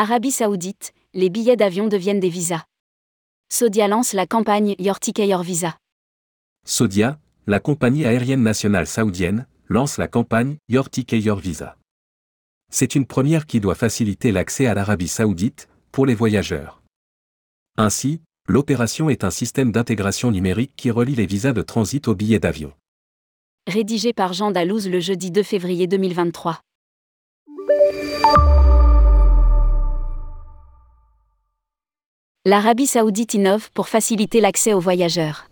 Arabie Saoudite, les billets d'avion deviennent des visas. Saudia lance la campagne Your Ticket Your Visa. Saudia, la compagnie aérienne nationale saoudienne, lance la campagne Your Ticket Your Visa. C'est une première qui doit faciliter l'accès à l'Arabie saoudite, pour les voyageurs. Ainsi, l'opération est un système d'intégration numérique qui relie les visas de transit aux billets d'avion. Rédigé par Jean Dalouse le jeudi 2 février 2023. L'Arabie saoudite innove pour faciliter l'accès aux voyageurs.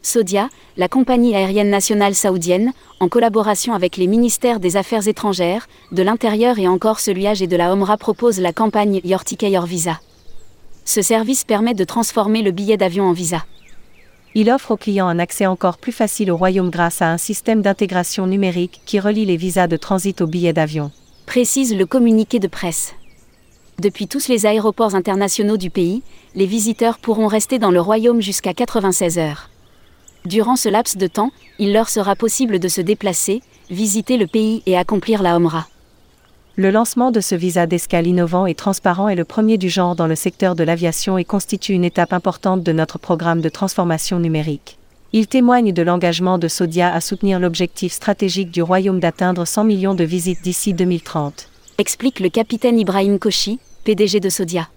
Saudia, la compagnie aérienne nationale saoudienne, en collaboration avec les ministères des Affaires étrangères, de l'Intérieur et encore celui et de la Omra propose la campagne Your Ticket Your Visa. Ce service permet de transformer le billet d'avion en visa. Il offre aux clients un accès encore plus facile au royaume grâce à un système d'intégration numérique qui relie les visas de transit aux billets d'avion. Précise le communiqué de presse. Depuis tous les aéroports internationaux du pays, les visiteurs pourront rester dans le royaume jusqu'à 96 heures. Durant ce laps de temps, il leur sera possible de se déplacer, visiter le pays et accomplir la Omra. Le lancement de ce visa d'escale innovant et transparent est le premier du genre dans le secteur de l'aviation et constitue une étape importante de notre programme de transformation numérique. Il témoigne de l'engagement de Saudia à soutenir l'objectif stratégique du royaume d'atteindre 100 millions de visites d'ici 2030. Explique le capitaine Ibrahim Kochi, PDG de Saudia.